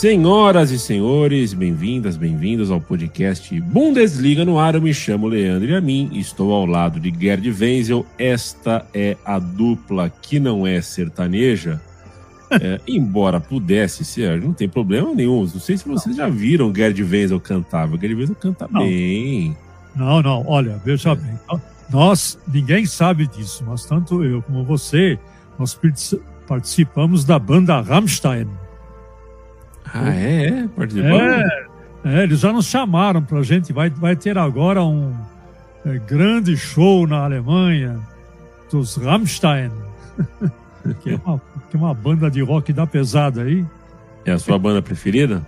Senhoras e senhores, bem-vindas, bem-vindos ao podcast Bundesliga no ar. Eu me chamo Leandro e a mim estou ao lado de Gerd Wenzel. Esta é a dupla que não é sertaneja, é, embora pudesse ser, não tem problema nenhum. Não sei se vocês já viram Gerd Wenzel cantar. Gerd Wenzel canta não. bem. Não, não, olha, veja bem. Nós, ninguém sabe disso, mas tanto eu como você, nós participamos da banda Rammstein. Ah, é? é? É, é, eles já nos chamaram para a gente. Vai, vai ter agora um é, grande show na Alemanha dos Rammstein, que, é uma, que é uma banda de rock da pesada aí. É a sua banda preferida?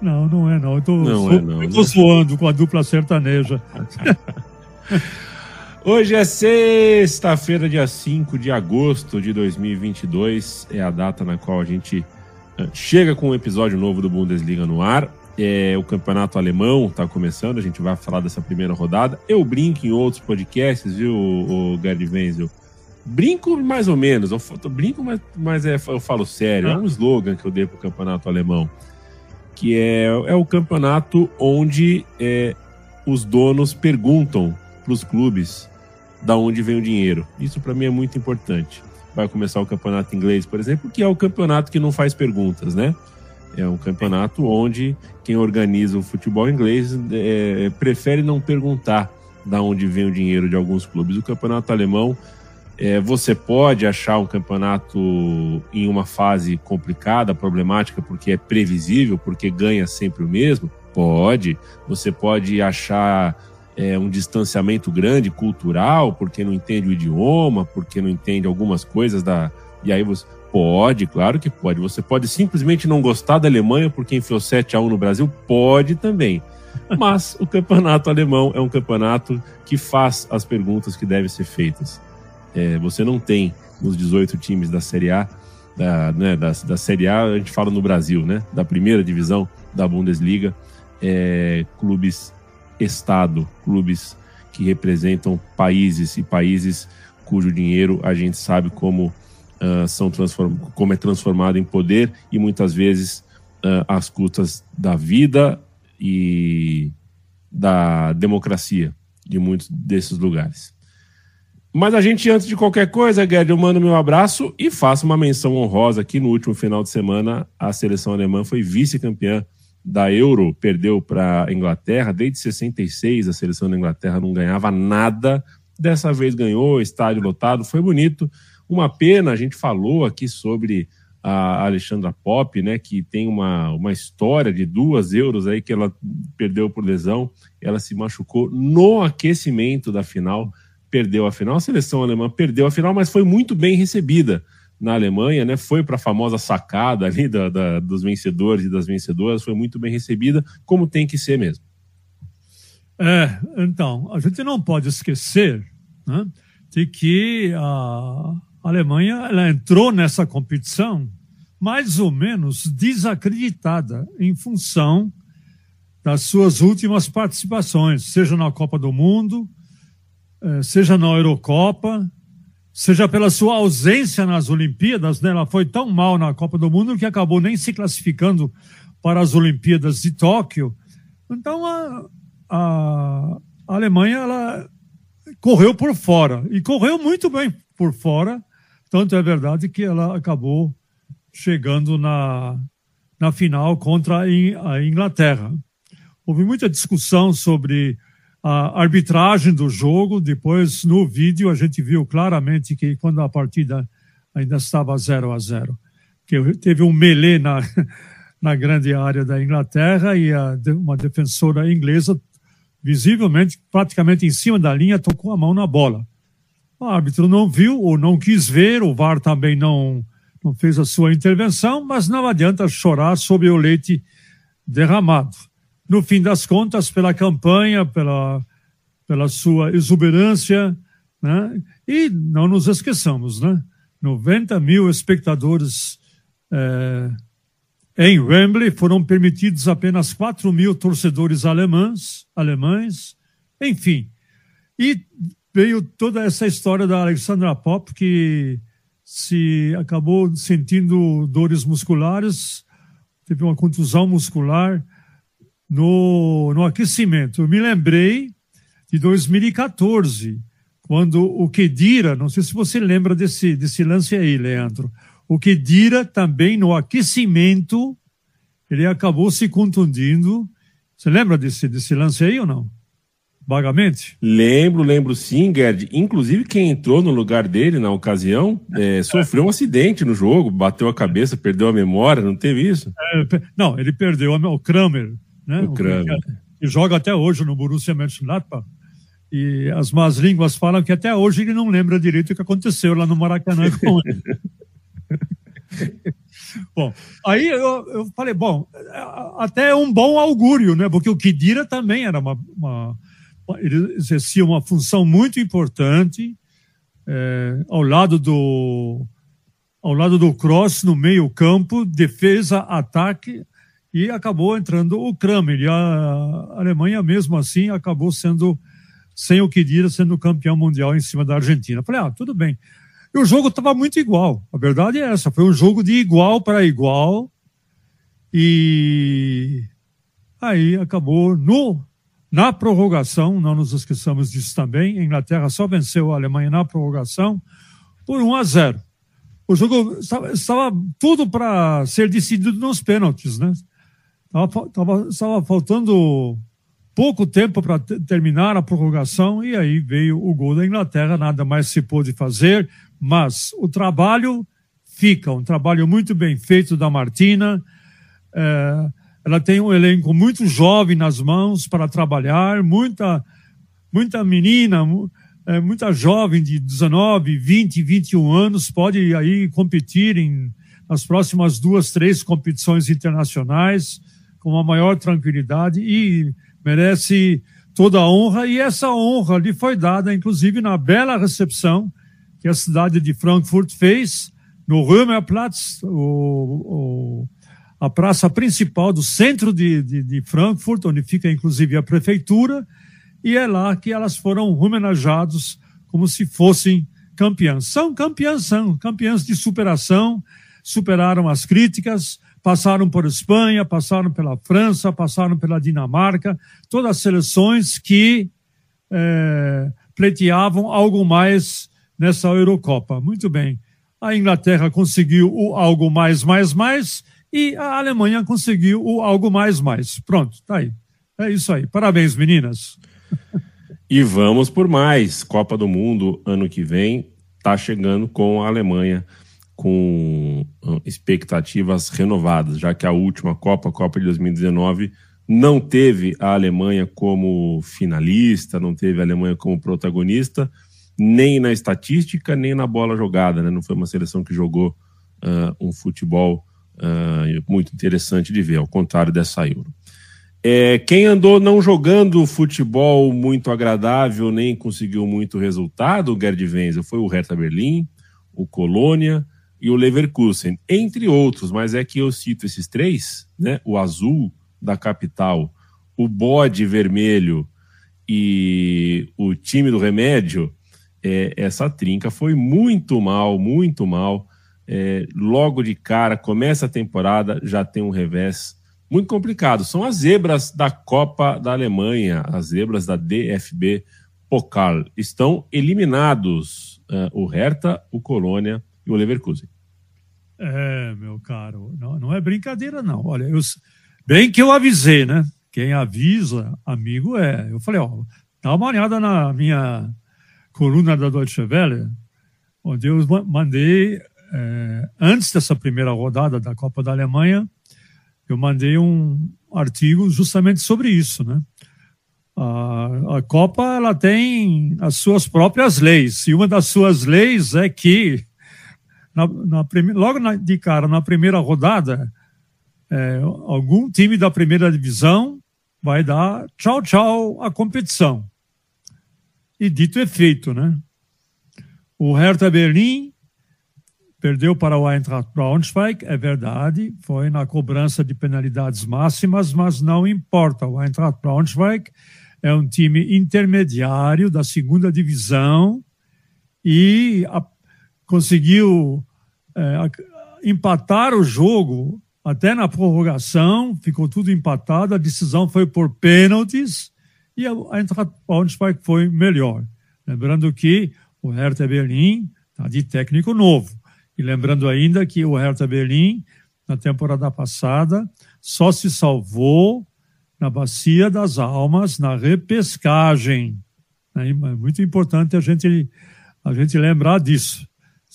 Não, não é não. Eu tô, não é, não, eu tô né? zoando com a dupla sertaneja. Hoje é sexta-feira, dia 5 de agosto de 2022. É a data na qual a gente chega com um episódio novo do Bundesliga no ar. É, o campeonato alemão está começando, a gente vai falar dessa primeira rodada. Eu brinco em outros podcasts, viu, o, Gerd Wenzel? Brinco mais ou menos, eu, brinco, mas, mas é, eu falo sério. É um slogan que eu dei para o campeonato alemão, que é, é o campeonato onde é, os donos perguntam para os clubes da onde vem o dinheiro. Isso para mim é muito importante vai começar o campeonato inglês, por exemplo, que é o campeonato que não faz perguntas, né? É um campeonato onde quem organiza o futebol inglês é, prefere não perguntar da onde vem o dinheiro de alguns clubes. O campeonato alemão, é, você pode achar um campeonato em uma fase complicada, problemática, porque é previsível, porque ganha sempre o mesmo? Pode. Você pode achar é, um distanciamento grande cultural, porque não entende o idioma, porque não entende algumas coisas da. E aí você. Pode, claro que pode. Você pode simplesmente não gostar da Alemanha porque enfiou 7 a 1 no Brasil? Pode também. Mas o campeonato alemão é um campeonato que faz as perguntas que devem ser feitas. É, você não tem nos 18 times da Série A, da, né, da, da Série A, a gente fala no Brasil, né? Da primeira divisão da Bundesliga, é, clubes Estado, clubes que representam países e países cujo dinheiro a gente sabe como, uh, são transform como é transformado em poder e muitas vezes uh, às custas da vida e da democracia de muitos desses lugares. Mas a gente, antes de qualquer coisa, Gerd, eu mando meu abraço e faço uma menção honrosa aqui no último final de semana. A seleção alemã foi vice-campeã da Euro perdeu para a Inglaterra. Desde 66 a seleção da Inglaterra não ganhava nada. Dessa vez ganhou, estádio lotado, foi bonito. Uma pena, a gente falou aqui sobre a Alexandra Pop, né, que tem uma, uma história de duas euros aí que ela perdeu por lesão. Ela se machucou no aquecimento da final, perdeu a final. A seleção alemã perdeu a final, mas foi muito bem recebida na Alemanha, né? Foi para a famosa sacada ali da, da, dos vencedores e das vencedoras, foi muito bem recebida, como tem que ser mesmo. É, então, a gente não pode esquecer né, de que a Alemanha ela entrou nessa competição mais ou menos desacreditada em função das suas últimas participações, seja na Copa do Mundo, eh, seja na Eurocopa, seja pela sua ausência nas Olimpíadas, né? ela foi tão mal na Copa do Mundo que acabou nem se classificando para as Olimpíadas de Tóquio. Então a, a, a Alemanha ela correu por fora e correu muito bem por fora. Tanto é verdade que ela acabou chegando na, na final contra a Inglaterra. Houve muita discussão sobre a arbitragem do jogo. Depois, no vídeo, a gente viu claramente que quando a partida ainda estava 0 a 0 que teve um melee na, na grande área da Inglaterra e a, uma defensora inglesa, visivelmente, praticamente em cima da linha, tocou a mão na bola. O árbitro não viu ou não quis ver, o VAR também não, não fez a sua intervenção, mas não adianta chorar sobre o leite derramado. No fim das contas, pela campanha, pela, pela sua exuberância, né? E não nos esqueçamos, né? 90 mil espectadores é, em Wembley, foram permitidos apenas 4 mil torcedores alemães, alemães, enfim. E veio toda essa história da Alexandra Pop, que se acabou sentindo dores musculares, teve uma contusão muscular no, no aquecimento. Eu me lembrei de 2014, quando o Kedira, não sei se você lembra desse, desse lance aí, Leandro, o Kedira também no aquecimento, ele acabou se contundindo. Você lembra desse, desse lance aí ou não? Vagamente? Lembro, lembro sim, Gerd. Inclusive, quem entrou no lugar dele na ocasião é, sofreu um acidente no jogo, bateu a cabeça, perdeu a memória, não teve isso? É, não, ele perdeu o Kramer, né? Que joga até hoje no Borussia Mönchengladbach. E as más línguas falam que até hoje ele não lembra direito o que aconteceu lá no Maracanã com ele. bom, aí eu, eu, falei, bom, até é um bom augúrio, né? Porque o Kidira também era uma, uma ele exercia uma função muito importante é, ao lado do ao lado do Cross no meio campo, defesa, ataque e acabou entrando o Kramer. E a Alemanha mesmo assim acabou sendo sem o Kedira sendo campeão mundial em cima da Argentina. Falei, ah, tudo bem. E o jogo estava muito igual. A verdade é essa. Foi um jogo de igual para igual. E aí acabou no na prorrogação, não nos esqueçamos disso também. A Inglaterra só venceu a Alemanha na prorrogação por 1 a 0. O jogo estava, estava tudo para ser decidido nos pênaltis, né? Estava, estava, estava faltando pouco tempo para terminar a prorrogação e aí veio o gol da Inglaterra, nada mais se pôde fazer, mas o trabalho fica, um trabalho muito bem feito da Martina. É, ela tem um elenco muito jovem nas mãos para trabalhar, muita, muita menina, é, muita jovem de 19, 20, 21 anos pode aí competir em, nas próximas duas, três competições internacionais com a maior tranquilidade e merece toda a honra, e essa honra lhe foi dada, inclusive, na bela recepção que a cidade de Frankfurt fez no Römerplatz, o, o, a praça principal do centro de, de, de, Frankfurt, onde fica inclusive a prefeitura, e é lá que elas foram homenageadas como se fossem campeãs. São campeãs, são campeãs de superação, superaram as críticas, passaram por Espanha, passaram pela França, passaram pela Dinamarca, todas as seleções que é, pleiteavam algo mais nessa Eurocopa. Muito bem. A Inglaterra conseguiu o algo mais, mais, mais, e a Alemanha conseguiu o algo mais, mais. Pronto, tá aí. É isso aí. Parabéns, meninas. E vamos por mais. Copa do Mundo ano que vem está chegando com a Alemanha com expectativas renovadas, já que a última Copa, a Copa de 2019, não teve a Alemanha como finalista, não teve a Alemanha como protagonista, nem na estatística, nem na bola jogada. Né? Não foi uma seleção que jogou uh, um futebol uh, muito interessante de ver, ao contrário dessa Euro. É, quem andou não jogando futebol muito agradável, nem conseguiu muito resultado, o Gerd Wenzel, foi o Hertha Berlim, o Colônia, e o Leverkusen, entre outros, mas é que eu cito esses três, né? O azul da capital, o bode vermelho e o time do remédio, é, essa trinca foi muito mal, muito mal. É, logo de cara, começa a temporada, já tem um revés muito complicado. São as zebras da Copa da Alemanha, as zebras da DFB Pokal. Estão eliminados uh, o Hertha, o Colônia e o Leverkusen. É, meu caro, não, não é brincadeira, não. Olha, eu, bem que eu avisei, né? Quem avisa, amigo é. Eu falei, ó, dá uma olhada na minha coluna da Deutsche Welle, onde eu mandei, é, antes dessa primeira rodada da Copa da Alemanha, eu mandei um artigo justamente sobre isso, né? A, a Copa ela tem as suas próprias leis e uma das suas leis é que na, na logo na, de cara, na primeira rodada, é, algum time da primeira divisão vai dar tchau, tchau à competição. E dito é feito, né? O Hertha Berlim perdeu para o Eintracht Braunschweig, é verdade, foi na cobrança de penalidades máximas, mas não importa. O Eintracht Braunschweig é um time intermediário da segunda divisão e a, conseguiu é, empatar o jogo até na prorrogação, ficou tudo empatado, a decisão foi por pênaltis e a Eintracht Braunschweig foi melhor. Lembrando que o Hertha Berlim está de técnico novo. E lembrando ainda que o Hertha Berlim, na temporada passada, só se salvou na Bacia das Almas, na repescagem. É muito importante a gente, a gente lembrar disso.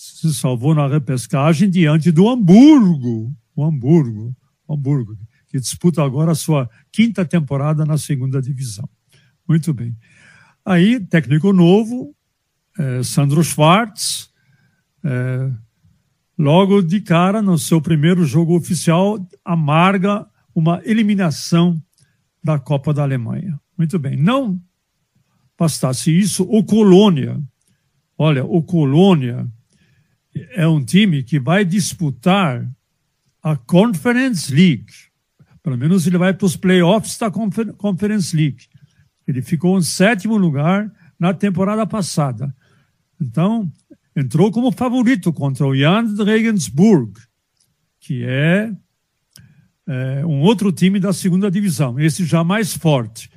Se salvou na repescagem diante do Hamburgo, o Hamburgo, o Hamburgo, que disputa agora a sua quinta temporada na segunda divisão. Muito bem. Aí, técnico novo, é, Sandro Schwartz, é, logo de cara, no seu primeiro jogo oficial, amarga uma eliminação da Copa da Alemanha. Muito bem. Não bastasse isso, o Colônia, olha, o Colônia é um time que vai disputar a Conference League. Pelo menos ele vai para os playoffs da Conference League. Ele ficou em sétimo lugar na temporada passada. Então, entrou como favorito contra o Jan Regensburg, que é, é, um outro time da segunda divisão, esse já mais forte.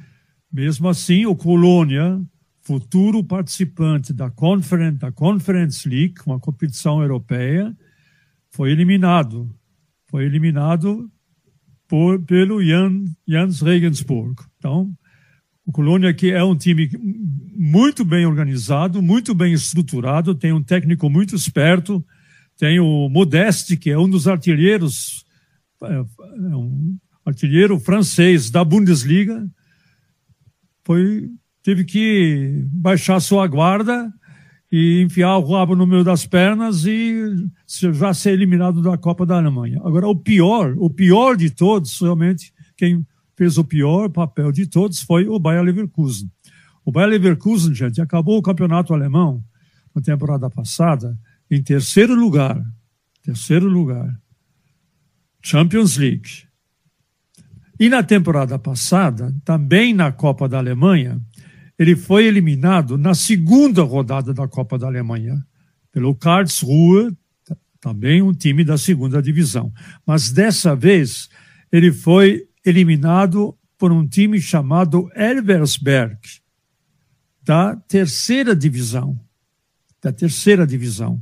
Mesmo assim, o Colônia, futuro participante da Conference, da Conference League, uma competição europeia, foi eliminado foi eliminado por, pelo Jan, Jans Regensburg. Então, o Colônia aqui é um time muito bem organizado, muito bem estruturado, tem um técnico muito esperto, tem o Modeste, que é um dos artilheiros, é, é um artilheiro francês da Bundesliga, foi, teve que baixar sua guarda e enfiar o rabo no meio das pernas e já ser eliminado da Copa da Alemanha. Agora, o pior, o pior de todos, realmente, quem fez o pior papel de todos foi o Bayer Leverkusen. O Bayer Leverkusen, gente, acabou o campeonato alemão na temporada passada em terceiro lugar. Terceiro lugar. Champions League. E na temporada passada, também na Copa da Alemanha, ele foi eliminado na segunda rodada da Copa da Alemanha pelo Karlsruhe, também um time da segunda divisão. Mas dessa vez ele foi eliminado por um time chamado Elversberg, da terceira divisão. Da terceira divisão.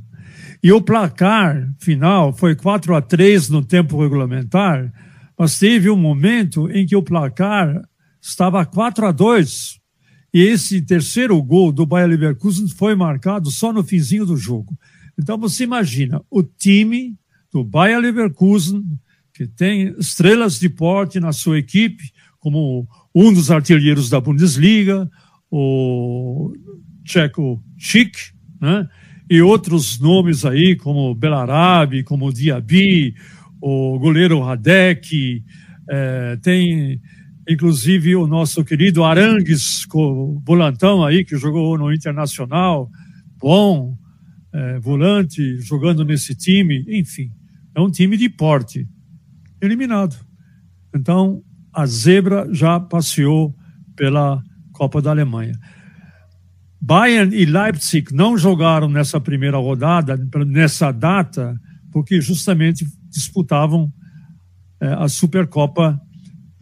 E o placar final foi 4 a 3 no tempo regulamentar, mas teve um momento em que o placar estava 4 a 2 e esse terceiro gol do Bayer Leverkusen foi marcado só no finzinho do jogo. Então você imagina o time do Bayer Leverkusen, que tem estrelas de porte na sua equipe, como um dos artilheiros da Bundesliga, o Checo Schick, né? e outros nomes aí, como Belarabi, como Diaby, o goleiro Radek, é, tem inclusive o nosso querido Arangues, volantão aí, que jogou no Internacional, bom, é, volante, jogando nesse time, enfim, é um time de porte, eliminado. Então, a zebra já passeou pela Copa da Alemanha. Bayern e Leipzig não jogaram nessa primeira rodada, nessa data, porque justamente disputavam é, a Supercopa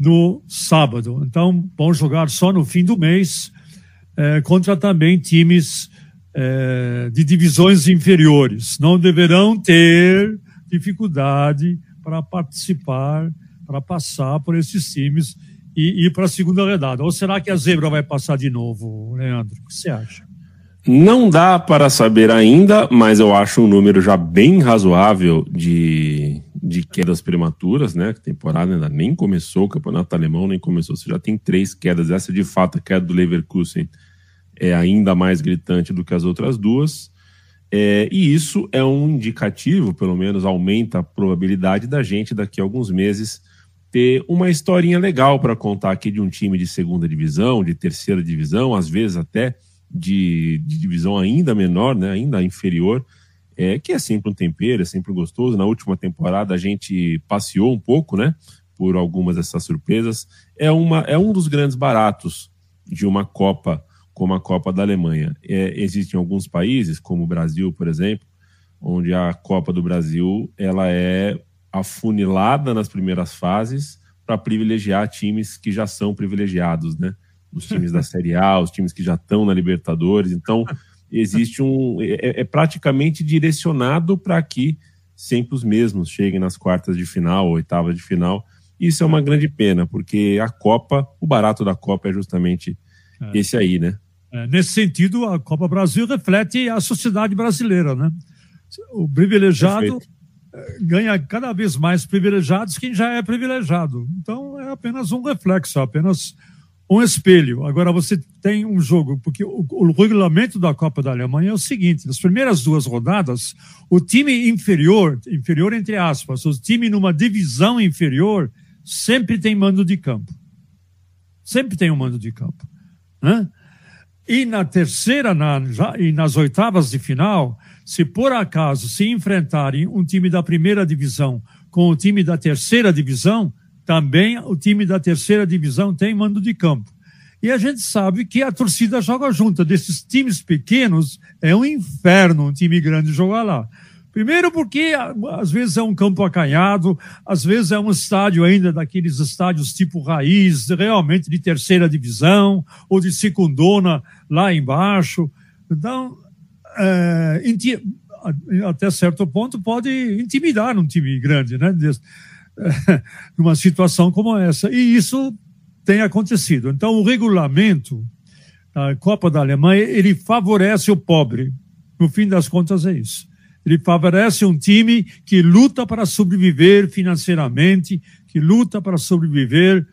no sábado. Então, vão jogar só no fim do mês é, contra também times é, de divisões inferiores. Não deverão ter dificuldade para participar, para passar por esses times e ir para a segunda rodada. Ou será que a zebra vai passar de novo, Leandro? O que você acha? Não dá para saber ainda, mas eu acho um número já bem razoável de, de quedas prematuras, né? A temporada ainda nem começou, o campeonato alemão nem começou. Você já tem três quedas. Essa, de fato, a queda do Leverkusen é ainda mais gritante do que as outras duas. É, e isso é um indicativo, pelo menos aumenta a probabilidade da gente, daqui a alguns meses, ter uma historinha legal para contar aqui de um time de segunda divisão, de terceira divisão, às vezes até de, de divisão ainda menor, né, ainda inferior, é, que é sempre um tempero, é sempre gostoso. Na última temporada a gente passeou um pouco, né, por algumas dessas surpresas. É, uma, é um dos grandes baratos de uma Copa como a Copa da Alemanha. É, existem alguns países, como o Brasil, por exemplo, onde a Copa do Brasil ela é afunilada nas primeiras fases para privilegiar times que já são privilegiados, né? Os times da Série A, os times que já estão na Libertadores. Então, existe um. É, é praticamente direcionado para que sempre os mesmos cheguem nas quartas de final, oitavas de final. Isso é uma grande pena, porque a Copa, o barato da Copa é justamente é. esse aí, né? É, nesse sentido, a Copa Brasil reflete a sociedade brasileira, né? O privilegiado Perfeito. É, ganha cada vez mais privilegiados quem já é privilegiado. Então, é apenas um reflexo, apenas um espelho. Agora você tem um jogo, porque o, o, regulamento da Copa da Alemanha é o seguinte: nas primeiras duas rodadas, o time inferior, inferior entre aspas, o time numa divisão inferior, sempre tem mando de campo. Sempre tem um mando de campo. Né? E na terceira na, já, e nas oitavas de final, se por acaso se enfrentarem um time da primeira divisão com o time da terceira divisão, também o time da terceira divisão tem mando de campo. E a gente sabe que a torcida joga junto. Desses times pequenos, é um inferno um time grande jogar lá. Primeiro porque às vezes é um campo acanhado, às vezes é um estádio ainda daqueles estádios tipo raiz, realmente de terceira divisão ou de secundona lá embaixo. Então, é, até certo ponto pode intimidar um time grande, né? numa situação como essa. E isso tem acontecido. Então, o regulamento da Copa da Alemanha, ele favorece o pobre. No fim das contas, é isso. Ele favorece um time que luta para sobreviver financeiramente, que luta para sobreviver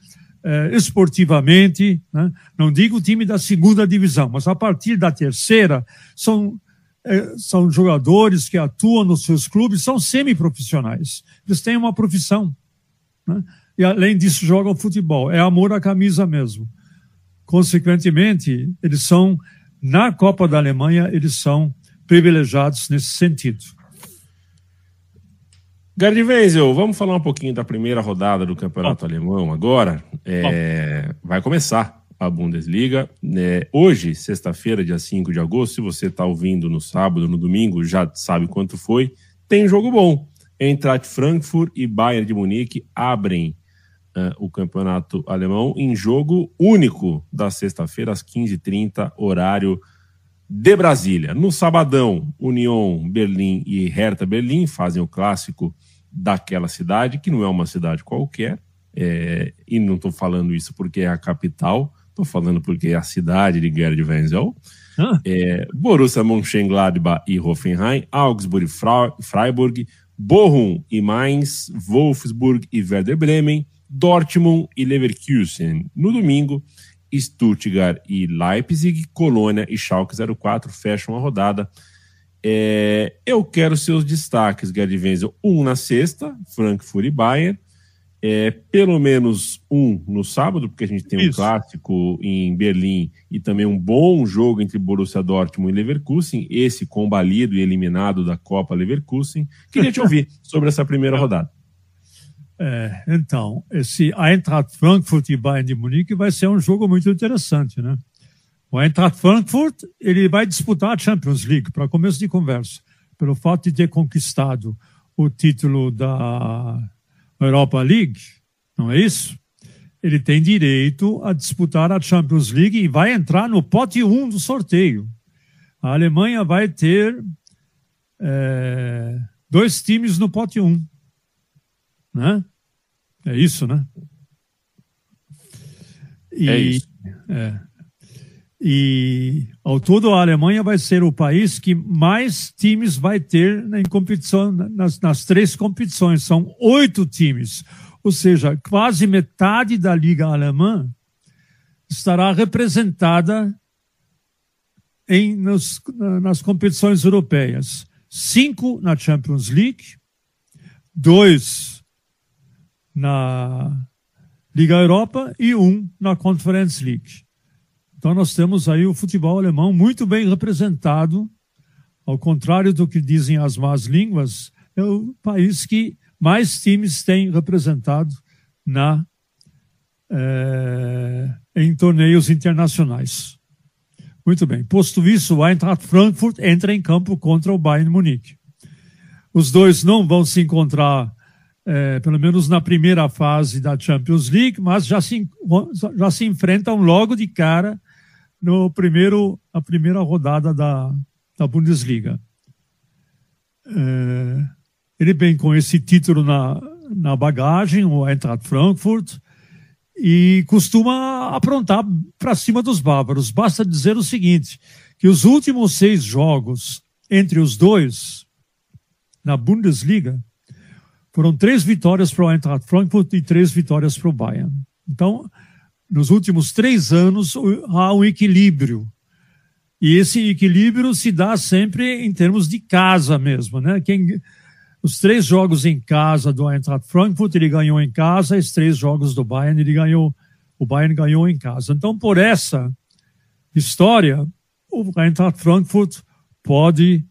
eh, esportivamente. Né? Não digo o time da segunda divisão, mas a partir da terceira, são são jogadores que atuam nos seus clubes, são semiprofissionais. Eles têm uma profissão. Né? E além disso, jogam futebol. É amor à camisa mesmo. Consequentemente, eles são, na Copa da Alemanha, eles são privilegiados nesse sentido. Gerd Wenzel, vamos falar um pouquinho da primeira rodada do Campeonato Alemão agora. É, vai começar a Bundesliga. É, hoje, sexta-feira, dia 5 de agosto, se você está ouvindo no sábado, no domingo, já sabe quanto foi, tem jogo bom. Eintracht Frankfurt e Bayern de Munique abrem o campeonato alemão em jogo único da sexta-feira, às 15h30, horário de Brasília. No sabadão, União Berlim e Hertha Berlim fazem o clássico daquela cidade, que não é uma cidade qualquer, é, e não estou falando isso porque é a capital, Estou falando porque é a cidade de Gerd Wenzel. Ah. É, Borussia Mönchengladbach e Hoffenheim, Augsburg e Freiburg, Bochum e Mainz, Wolfsburg e Werder Bremen, Dortmund e Leverkusen. No domingo, Stuttgart e Leipzig, Colônia e Schalke 04 fecham a rodada. É, eu quero seus destaques, Gerd Wenzel. Um na sexta, Frankfurt e Bayern é, pelo menos um no sábado, porque a gente tem Isso. um clássico em Berlim e também um bom jogo entre Borussia Dortmund e Leverkusen, esse combalido e eliminado da Copa Leverkusen. Queria te ouvir sobre essa primeira rodada. É, então, esse Eintracht Frankfurt e Bayern de Munique vai ser um jogo muito interessante, né? O Eintracht Frankfurt ele vai disputar a Champions League, para começo de conversa, pelo fato de ter conquistado o título da Europa League, não é isso? Ele tem direito a disputar a Champions League e vai entrar no pote 1 do sorteio. A Alemanha vai ter é, dois times no pote 1. Né? É isso, né? E, é isso. É, e ao todo a Alemanha vai ser o país que mais times vai ter em competição nas, nas três competições. São oito times, ou seja, quase metade da liga alemã estará representada em nos, nas competições europeias. Cinco na Champions League, dois na Liga Europa e um na Conference League. Então nós temos aí o futebol alemão muito bem representado, ao contrário do que dizem as más línguas, é o país que mais times tem representado na é, em torneios internacionais. Muito bem. Posto isso, o Eintracht Frankfurt entra em campo contra o Bayern Munique. Os dois não vão se encontrar, é, pelo menos na primeira fase da Champions League, mas já se, já se enfrentam logo de cara no primeiro, a primeira rodada da, da Bundesliga. É, ele vem com esse título na, na bagagem, o Eintracht Frankfurt, e costuma aprontar para cima dos bárbaros. Basta dizer o seguinte, que os últimos seis jogos entre os dois na Bundesliga foram três vitórias para o Eintracht Frankfurt e três vitórias para o Bayern. Então, nos últimos três anos há um equilíbrio. E esse equilíbrio se dá sempre em termos de casa mesmo, né? Quem, os três jogos em casa do Eintracht Frankfurt, ele ganhou em casa, os três jogos do Bayern, ele ganhou, o Bayern ganhou em casa. Então, por essa história, o Eintracht Frankfurt pode,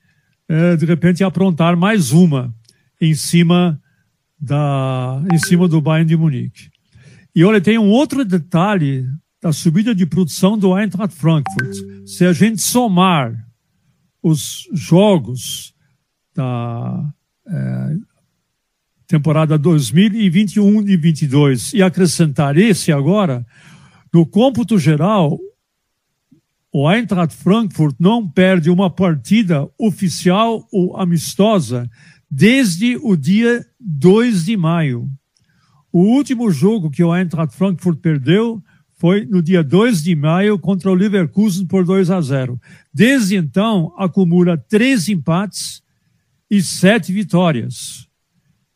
é, de repente, aprontar mais uma em cima, da, em cima do Bayern de Munique. E olha, tem um outro detalhe da subida de produção do Eintracht Frankfurt. Se a gente somar os jogos da é, temporada 2021 e 22 e acrescentar esse agora, no cômputo geral, o Eintracht Frankfurt não perde uma partida oficial ou amistosa desde o dia 2 de maio. O último jogo que o Eintracht Frankfurt perdeu foi no dia 2 de maio contra o Leverkusen por 2 a 0. Desde então, acumula três empates e sete vitórias.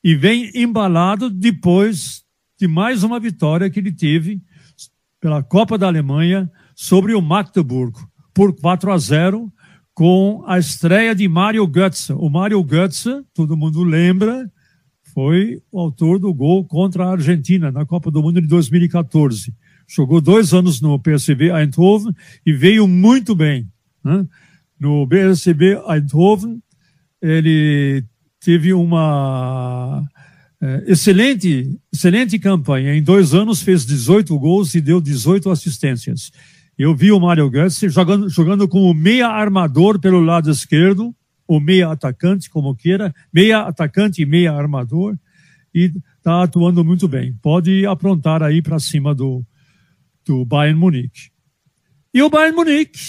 E vem embalado depois de mais uma vitória que ele teve pela Copa da Alemanha sobre o Magdeburg por 4 a 0 com a estreia de Mario Götze. O Mario Götze, todo mundo lembra, foi o autor do gol contra a Argentina na Copa do Mundo de 2014. Jogou dois anos no PSV Eindhoven e veio muito bem. Né? No PSV Eindhoven, ele teve uma é, excelente, excelente campanha. Em dois anos fez 18 gols e deu 18 assistências. Eu vi o Mário Götze jogando, jogando como meia armador pelo lado esquerdo, ou meia atacante, como queira, meia atacante e meia armador, e está atuando muito bem. Pode aprontar aí para cima do, do Bayern Munique. E o Bayern Munique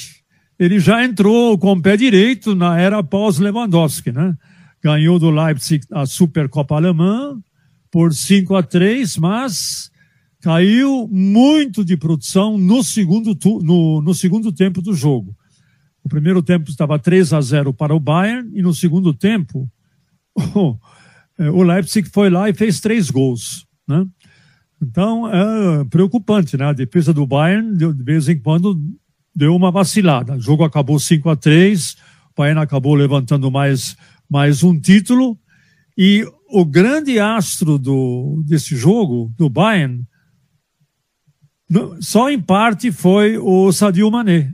ele já entrou com o pé direito na era pós-Lewandowski, né? Ganhou do Leipzig a Supercopa Alemã por 5 a 3, mas caiu muito de produção no segundo, no, no segundo tempo do jogo. O primeiro tempo estava 3 a 0 para o Bayern e no segundo tempo o, o Leipzig foi lá e fez três gols, né? Então é preocupante, né? A defesa do Bayern de vez em quando deu uma vacilada. O jogo acabou 5 a 3 o Bayern acabou levantando mais, mais um título, e o grande astro do, desse jogo, do Bayern, só em parte foi o Sadio Mané.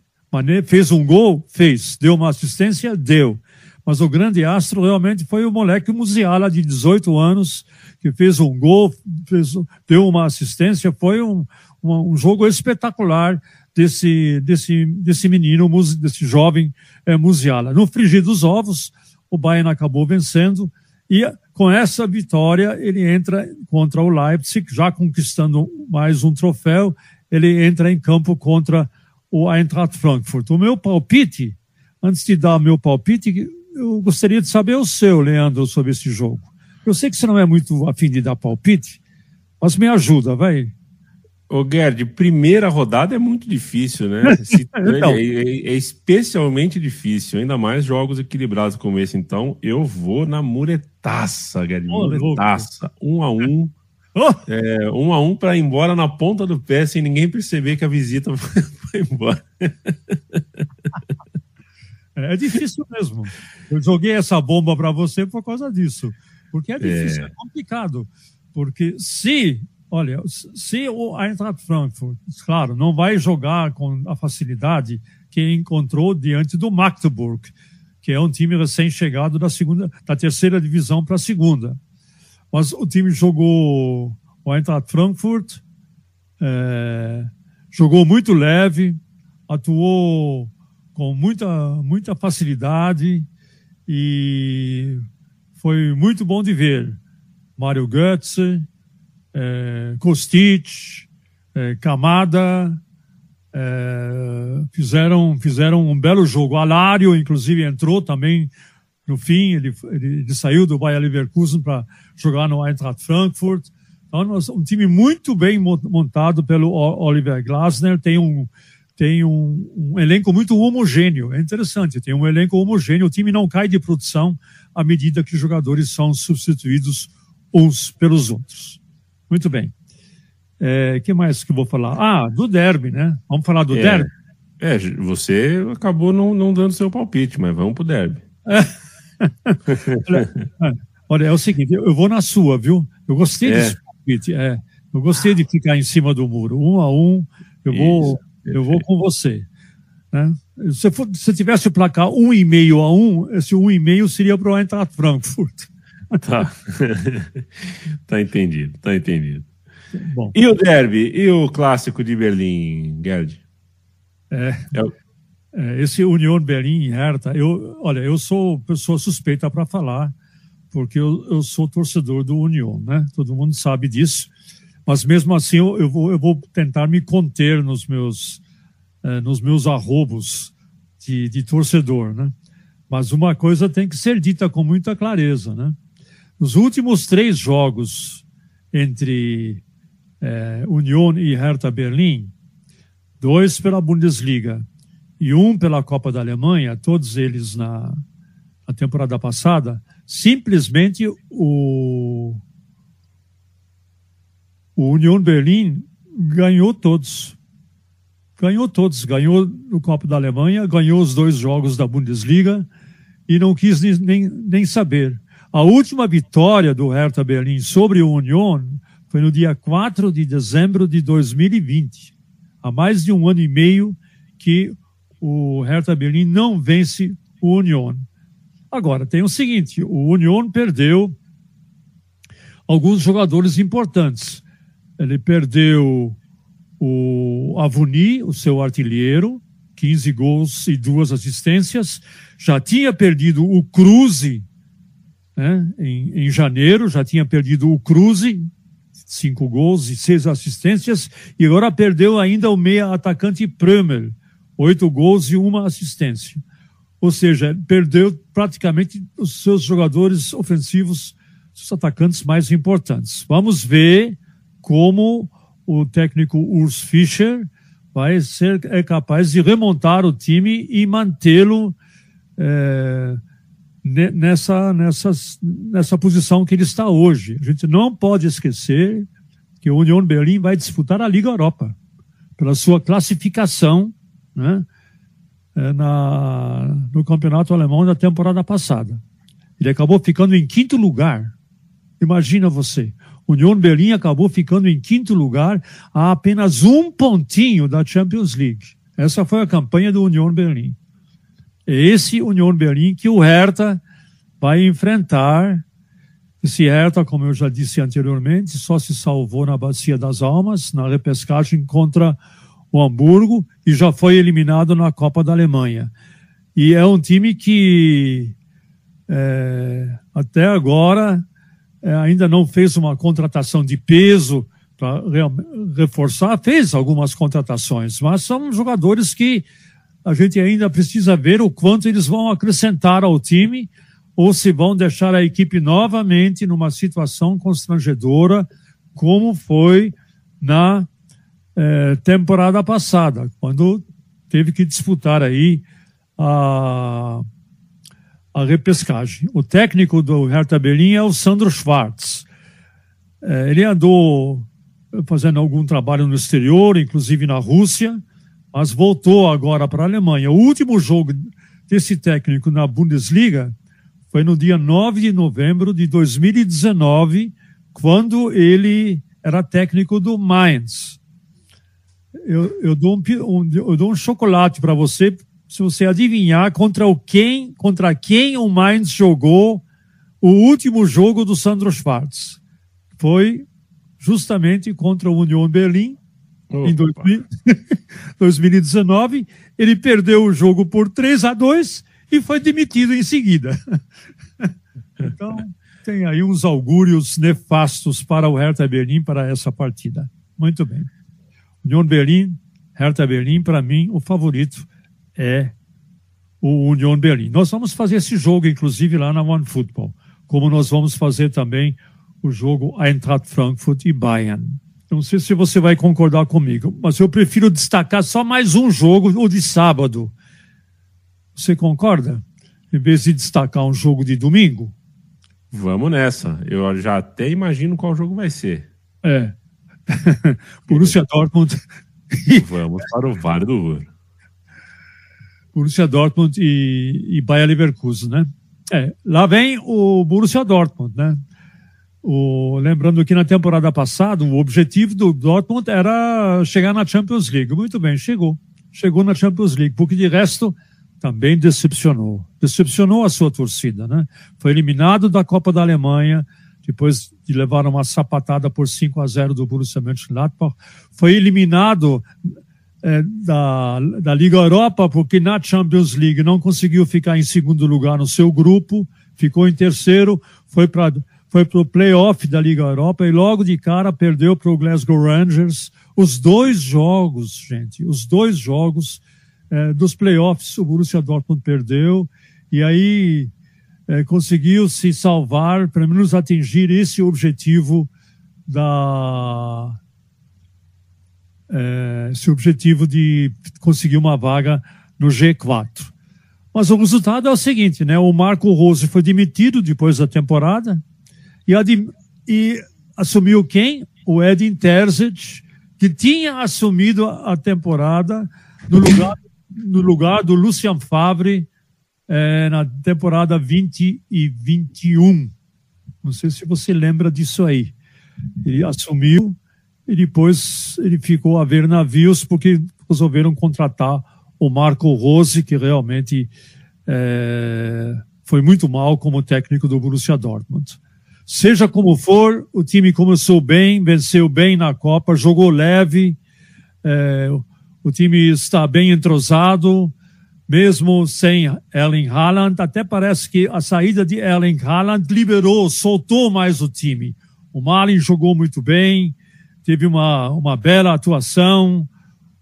Fez um gol? Fez. Deu uma assistência? Deu. Mas o grande astro realmente foi o moleque Musiala, de 18 anos, que fez um gol, fez, deu uma assistência. Foi um, um, um jogo espetacular desse, desse, desse menino, desse jovem é, Musiala. No frigir dos ovos, o Bayern acabou vencendo e com essa vitória ele entra contra o Leipzig, já conquistando mais um troféu, ele entra em campo contra o Eintracht Frankfurt. O meu palpite, antes de dar meu palpite, eu gostaria de saber o seu, Leandro, sobre esse jogo. Eu sei que você não é muito afim de dar palpite, mas me ajuda, vai. Ô, Gerd, primeira rodada é muito difícil, né? Então. é, é, é, especialmente difícil, ainda mais jogos equilibrados como esse. Então, eu vou na muretaça, Gerd. Oh, muretaça. Um a um. Oh. É, um a um para ir embora na ponta do pé sem ninguém perceber que a visita foi embora. É, é difícil mesmo. Eu joguei essa bomba para você por causa disso. Porque é difícil, é, é complicado. Porque se olha, se o Eintracht Frankfurt, claro, não vai jogar com a facilidade que encontrou diante do Magdeburg, que é um time recém-chegado da segunda, da terceira divisão para a segunda. Mas o time jogou o Eintracht Frankfurt, é, jogou muito leve, atuou com muita, muita facilidade e foi muito bom de ver. Mário Götze, é, Kostic, é, Kamada, é, fizeram, fizeram um belo jogo. Alário, inclusive, entrou também no fim, ele, ele, ele saiu do Bayer Leverkusen para jogar no Eintracht Frankfurt. Então, um time muito bem montado pelo Oliver Glasner, tem um, tem um, um, elenco muito homogêneo. É interessante, tem um elenco homogêneo. O time não cai de produção à medida que os jogadores são substituídos uns pelos outros. Muito bem. O é, que mais que eu vou falar? Ah, do derby, né? Vamos falar do é, derby? É, você acabou não, não dando seu palpite, mas vamos pro derby. Olha, é o seguinte, eu vou na sua, viu? Eu gostei é. desse palpite. É, eu gostei de ficar em cima do muro, um a um. Eu vou, eu vou com você. Né? Se, for, se tivesse o placar um e meio a um, esse um e meio seria para o Eintracht Frankfurt. Tá. tá entendido, tá entendido. Bom. E o derby? E o clássico de Berlim, Gerd? É, é, é esse União Berlim e Hertha, eu, olha, eu sou pessoa suspeita para falar, porque eu, eu sou torcedor do União, né? Todo mundo sabe disso. Mas mesmo assim, eu, eu, vou, eu vou tentar me conter nos meus, eh, nos meus arrobos de, de torcedor, né? Mas uma coisa tem que ser dita com muita clareza, né? Nos últimos três jogos entre é, Union e Hertha Berlim, dois pela Bundesliga e um pela Copa da Alemanha, todos eles na, na temporada passada, simplesmente o, o Union Berlim ganhou todos. Ganhou todos. Ganhou no Copa da Alemanha, ganhou os dois jogos da Bundesliga e não quis nem, nem saber. A última vitória do Hertha Berlim sobre o Union foi no dia 4 de dezembro de 2020. Há mais de um ano e meio que o Hertha Berlim não vence o Union. Agora, tem o seguinte: o Union perdeu alguns jogadores importantes. Ele perdeu o Avuni, o seu artilheiro, 15 gols e duas assistências. Já tinha perdido o Cruze né, em, em janeiro, já tinha perdido o Cruze, cinco gols e seis assistências, e agora perdeu ainda o meia atacante Prömer, oito gols e uma assistência. Ou seja, perdeu praticamente os seus jogadores ofensivos, os atacantes mais importantes. Vamos ver como o técnico Urs Fischer vai ser é capaz de remontar o time e mantê-lo é, nessa, nessa, nessa posição que ele está hoje. A gente não pode esquecer que o União Berlim vai disputar a Liga Europa pela sua classificação né, é, na, no campeonato alemão da temporada passada. Ele acabou ficando em quinto lugar. Imagina você. União Berlim acabou ficando em quinto lugar a apenas um pontinho da Champions League. Essa foi a campanha do União Berlim. É esse União Berlim que o Hertha vai enfrentar. Esse Hertha, como eu já disse anteriormente, só se salvou na Bacia das Almas, na repescagem contra o Hamburgo e já foi eliminado na Copa da Alemanha. E é um time que é, até agora é, ainda não fez uma contratação de peso para reforçar, fez algumas contratações, mas são jogadores que a gente ainda precisa ver o quanto eles vão acrescentar ao time ou se vão deixar a equipe novamente numa situação constrangedora, como foi na eh, temporada passada, quando teve que disputar aí a, a repescagem. O técnico do Hertha Berlim é o Sandro Schwartz. Eh, ele andou fazendo algum trabalho no exterior, inclusive na Rússia, mas voltou agora para a Alemanha. O último jogo desse técnico na Bundesliga foi no dia 9 de novembro de 2019, quando ele era técnico do Mainz. Eu, eu, dou, um, um, eu dou um chocolate para você se você adivinhar contra o quem, contra quem o Mainz jogou o último jogo do Sandro Schwartz. Foi justamente contra o Union Berlim Opa. em 2000, 2019. Ele perdeu o jogo por 3 a 2 e foi demitido em seguida. então, tem aí uns augúrios nefastos para o Hertha Berlim para essa partida. Muito bem. Union Berlim, Hertha Berlim, para mim, o favorito é o Union Berlim. Nós vamos fazer esse jogo, inclusive, lá na One Football, como nós vamos fazer também o jogo Eintracht Frankfurt e Bayern. Não sei se você vai concordar comigo, mas eu prefiro destacar só mais um jogo, o de sábado. Você concorda? Em vez de destacar um jogo de domingo? Vamos nessa. Eu já até imagino qual jogo vai ser. É. Borussia Dortmund. Vamos para o Vale do Ouro. Borussia Dortmund e, e Bayer Leverkusen, né? É, lá vem o Borussia Dortmund, né? O, lembrando que na temporada passada o objetivo do Dortmund era chegar na Champions League. Muito bem, chegou. Chegou na Champions League, porque de resto também decepcionou. Decepcionou a sua torcida, né? Foi eliminado da Copa da Alemanha, depois de levar uma sapatada por 5 a 0 do Borussia Mönchengladbach. Foi eliminado é, da, da Liga Europa, porque na Champions League não conseguiu ficar em segundo lugar no seu grupo, ficou em terceiro, foi para foi para o playoff da Liga Europa e logo de cara perdeu para o Glasgow Rangers. Os dois jogos, gente, os dois jogos é, dos playoffs o Borussia Dortmund perdeu e aí é, conseguiu se salvar, pelo menos atingir esse objetivo da é, esse objetivo de conseguir uma vaga no G4. Mas o resultado é o seguinte, né? O Marco Rose foi demitido depois da temporada e, e assumiu quem? O Edin Terzic, que tinha assumido a temporada no lugar, no lugar do Lucian Favre é, na temporada 20 e 21. Não sei se você lembra disso aí. Ele assumiu e depois ele ficou a ver navios porque resolveram contratar o Marco Rose, que realmente é, foi muito mal como técnico do Borussia Dortmund. Seja como for, o time começou bem, venceu bem na Copa, jogou leve, é, o time está bem entrosado, mesmo sem Erling Haaland. Até parece que a saída de Erling Haaland liberou, soltou mais o time. O Malin jogou muito bem, teve uma, uma bela atuação.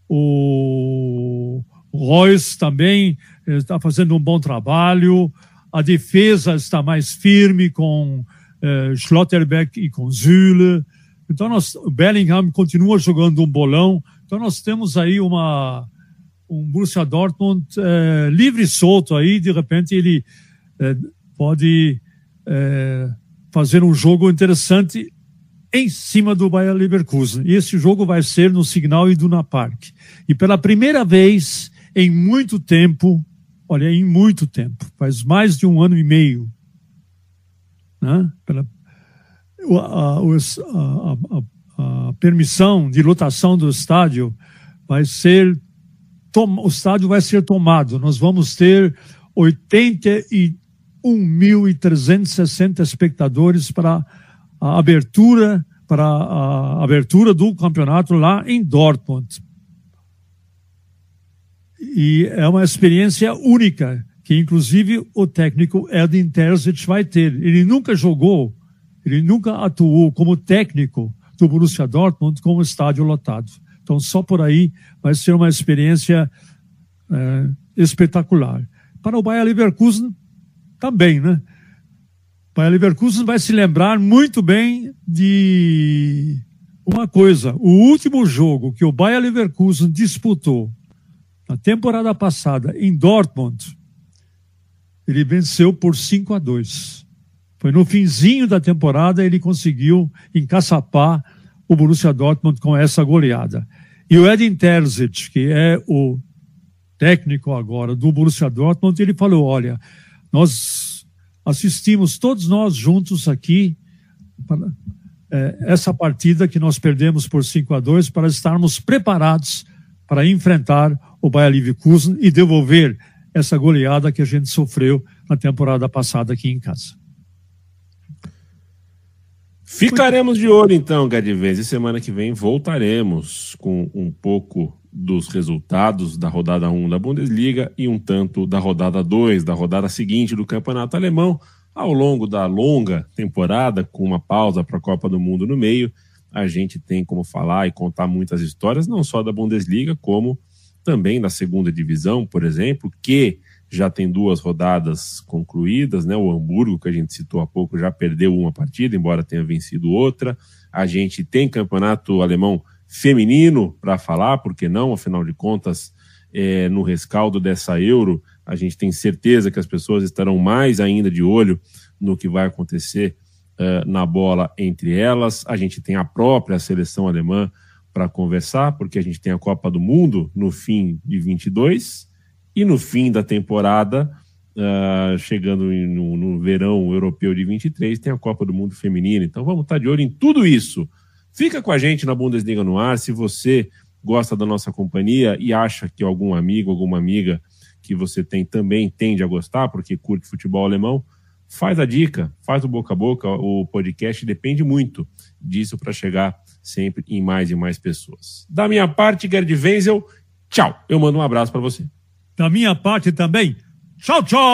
O, Royce também está fazendo um bom trabalho. A defesa está mais firme com uh, Schlotterbeck e com Züle. Então, nós, o Bellingham continua jogando um bolão. Então, nós temos aí uma, um Borussia Dortmund uh, livre e solto aí. De repente, ele uh, pode fazer um jogo interessante em cima do Bayer Leverkusen. E esse jogo vai ser no Signal Iduna Park. E pela primeira vez em muito tempo, olha, em muito tempo, faz mais de um ano e meio, né? Pela, a, a, a, a permissão de lotação do estádio vai ser o estádio vai ser tomado. Nós vamos ter 81.360 espectadores para a abertura para a abertura do campeonato lá em Dortmund. E é uma experiência única que inclusive o técnico Edin Terzic vai ter. Ele nunca jogou, ele nunca atuou como técnico do Borussia Dortmund com o estádio lotado. Então só por aí vai ser uma experiência é, espetacular. Para o Bayer Leverkusen também, né? Bayer Leverkusen vai se lembrar muito bem de uma coisa. O último jogo que o Bayer Leverkusen disputou na temporada passada em Dortmund, ele venceu por 5 a 2. Foi no finzinho da temporada ele conseguiu encaçapar o Borussia Dortmund com essa goleada. E o Edin Terzic, que é o técnico agora do Borussia Dortmund, ele falou: olha, nós assistimos todos nós juntos aqui é, essa partida que nós perdemos por 5 a 2 para estarmos preparados para enfrentar o Bayer Leverkusen e devolver essa goleada que a gente sofreu na temporada passada aqui em casa. Ficaremos de olho então, Gadivez, e semana que vem voltaremos com um pouco dos resultados da rodada 1 da Bundesliga e um tanto da rodada 2, da rodada seguinte do Campeonato Alemão, ao longo da longa temporada, com uma pausa para a Copa do Mundo no meio. A gente tem como falar e contar muitas histórias, não só da Bundesliga, como também da segunda divisão, por exemplo, que já tem duas rodadas concluídas, né? O Hamburgo, que a gente citou há pouco, já perdeu uma partida, embora tenha vencido outra. A gente tem campeonato alemão feminino para falar, porque não? Afinal de contas, é, no rescaldo dessa Euro, a gente tem certeza que as pessoas estarão mais ainda de olho no que vai acontecer uh, na bola entre elas. A gente tem a própria seleção alemã para conversar, porque a gente tem a Copa do Mundo no fim de 22 e no fim da temporada, uh, chegando no, no, verão europeu de 23, tem a Copa do Mundo Feminino. Então vamos estar de olho em tudo isso. Fica com a gente na Bundesliga no ar. Se você gosta da nossa companhia e acha que algum amigo, alguma amiga que você tem também tende a gostar, porque curte futebol alemão, faz a dica, faz o boca a boca. O podcast depende muito disso para chegar sempre em mais e mais pessoas. Da minha parte, Gerd Wenzel, tchau. Eu mando um abraço para você. Da minha parte também, tchau, tchau!